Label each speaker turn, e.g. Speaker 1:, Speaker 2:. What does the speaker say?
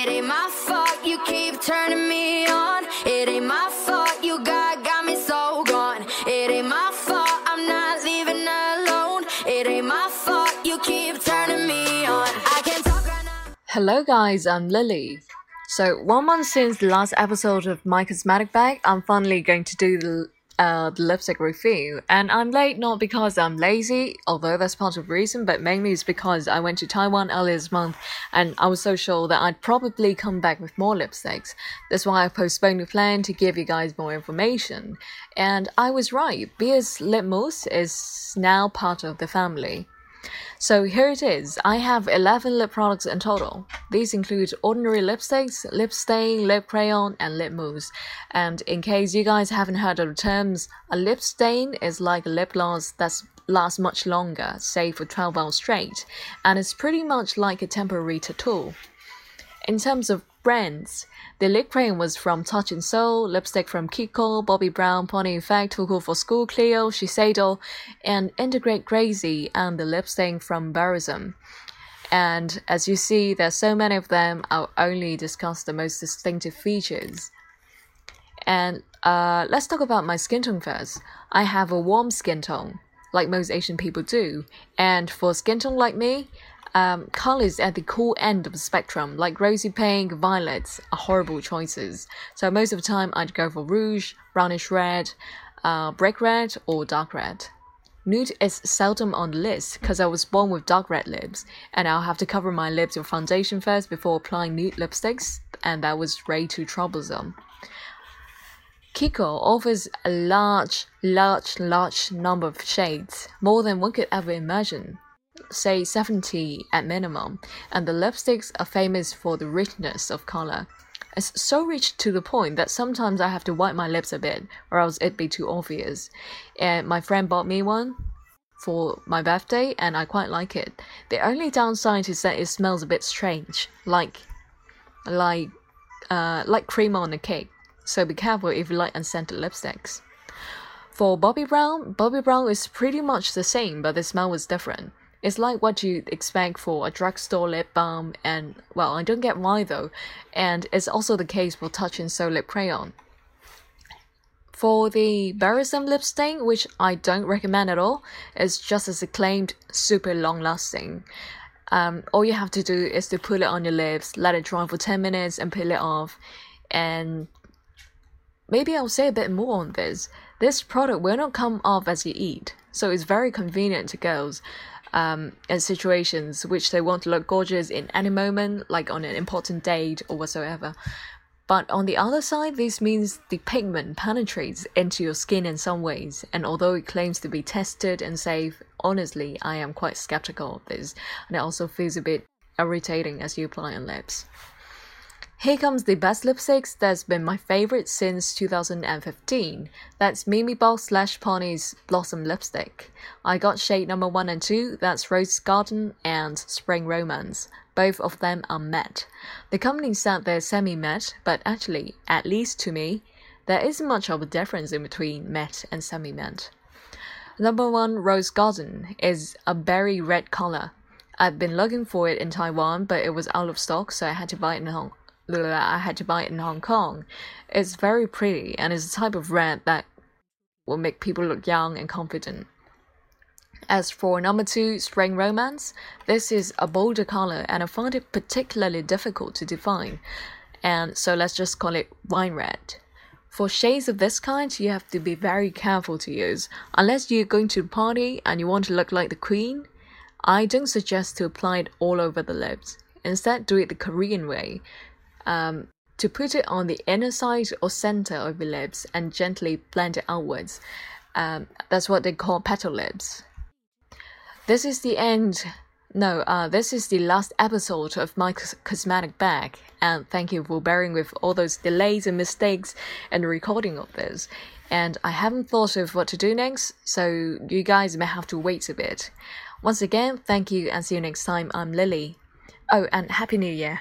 Speaker 1: It ain't my fault you keep turning me on. It ain't my fault you got got me so gone. It ain't my fault I'm not leaving alone. It ain't my fault you keep turning me on. I can talk right.
Speaker 2: Hello, guys, I'm Lily. So, one month since the last episode of My Cosmetic Bag, I'm finally going to do the, uh, the lipstick review. And I'm late not because I'm lazy, although that's part of the reason, but mainly it's because I went to Taiwan earlier this month and I was so sure that I'd probably come back with more lipsticks. That's why I postponed the plan to give you guys more information. And I was right, Beer's Lip Mousse is now part of the family. So here it is. I have 11 lip products in total. These include ordinary lipsticks, lip stain, lip crayon, and lip mousse. And in case you guys haven't heard of the terms, a lip stain is like a lip gloss that's lasts much longer, say for 12 hours straight, and it's pretty much like a temporary tattoo. In terms of brands, the lip cream was from Touch in Sol, lipstick from Kiko, Bobbi Brown, Pony Effect, Too for School, Clio, Shiseido, and Integrate Gracy, and the lip stain from Berrisom. And as you see, there's so many of them, I'll only discuss the most distinctive features. And uh, let's talk about my skin tone first. I have a warm skin tone, like most Asian people do. And for skin tone like me, um, colors at the cool end of the spectrum, like rosy pink, violets, are horrible choices. So most of the time, I'd go for rouge, brownish red, uh, brick red, or dark red. Nude is seldom on the list because I was born with dark red lips, and I'll have to cover my lips with foundation first before applying nude lipsticks, and that was way too troublesome. Kiko offers a large, large, large number of shades, more than one could ever imagine say 70 at minimum, and the lipsticks are famous for the richness of color. It's so rich to the point that sometimes I have to wipe my lips a bit, or else it'd be too obvious. And my friend bought me one for my birthday, and I quite like it. The only downside is that it smells a bit strange, like like uh, like cream on a cake. So be careful if you like unscented lipsticks. For Bobbi Brown, Bobbi Brown is pretty much the same, but the smell was different. It's like what you'd expect for a drugstore lip balm, and well, I don't get why though, and it's also the case for Touch in Sol lip crayon. For the Berrisom lip stain, which I don't recommend at all, it's just as acclaimed super long lasting. Um, all you have to do is to put it on your lips, let it dry for 10 minutes, and peel it off. And maybe I'll say a bit more on this. This product will not come off as you eat, so it's very convenient to girls um, in situations which they want to look gorgeous in any moment, like on an important date or whatsoever. But on the other side, this means the pigment penetrates into your skin in some ways, and although it claims to be tested and safe, honestly, I am quite skeptical of this, and it also feels a bit irritating as you apply on lips. Here comes the best lipsticks that's been my favorite since 2015. That's Memebox slash Pony's Blossom lipstick. I got shade number 1 and 2, that's Rose Garden and Spring Romance. Both of them are matte. The company said they're semi matte, but actually, at least to me, there isn't much of a difference in between matte and semi matte. Number 1 Rose Garden is a berry red color. I've been looking for it in Taiwan, but it was out of stock, so I had to buy it in Hong I had to buy it in Hong Kong. It's very pretty and it's a type of red that will make people look young and confident. As for number two, Spring Romance, this is a bolder color and I find it particularly difficult to define. And so let's just call it wine red. For shades of this kind, you have to be very careful to use. Unless you're going to a party and you want to look like the queen, I don't suggest to apply it all over the lips. Instead, do it the Korean way um, to put it on the inner side or center of your lips and gently blend it outwards. Um, that's what they call petal lips. This is the end. No, uh, this is the last episode of my cosmetic bag, and thank you for bearing with all those delays and mistakes the recording of this. And I haven't thought of what to do next, so you guys may have to wait a bit. Once again, thank you and see you next time. I'm Lily. Oh, and Happy New Year!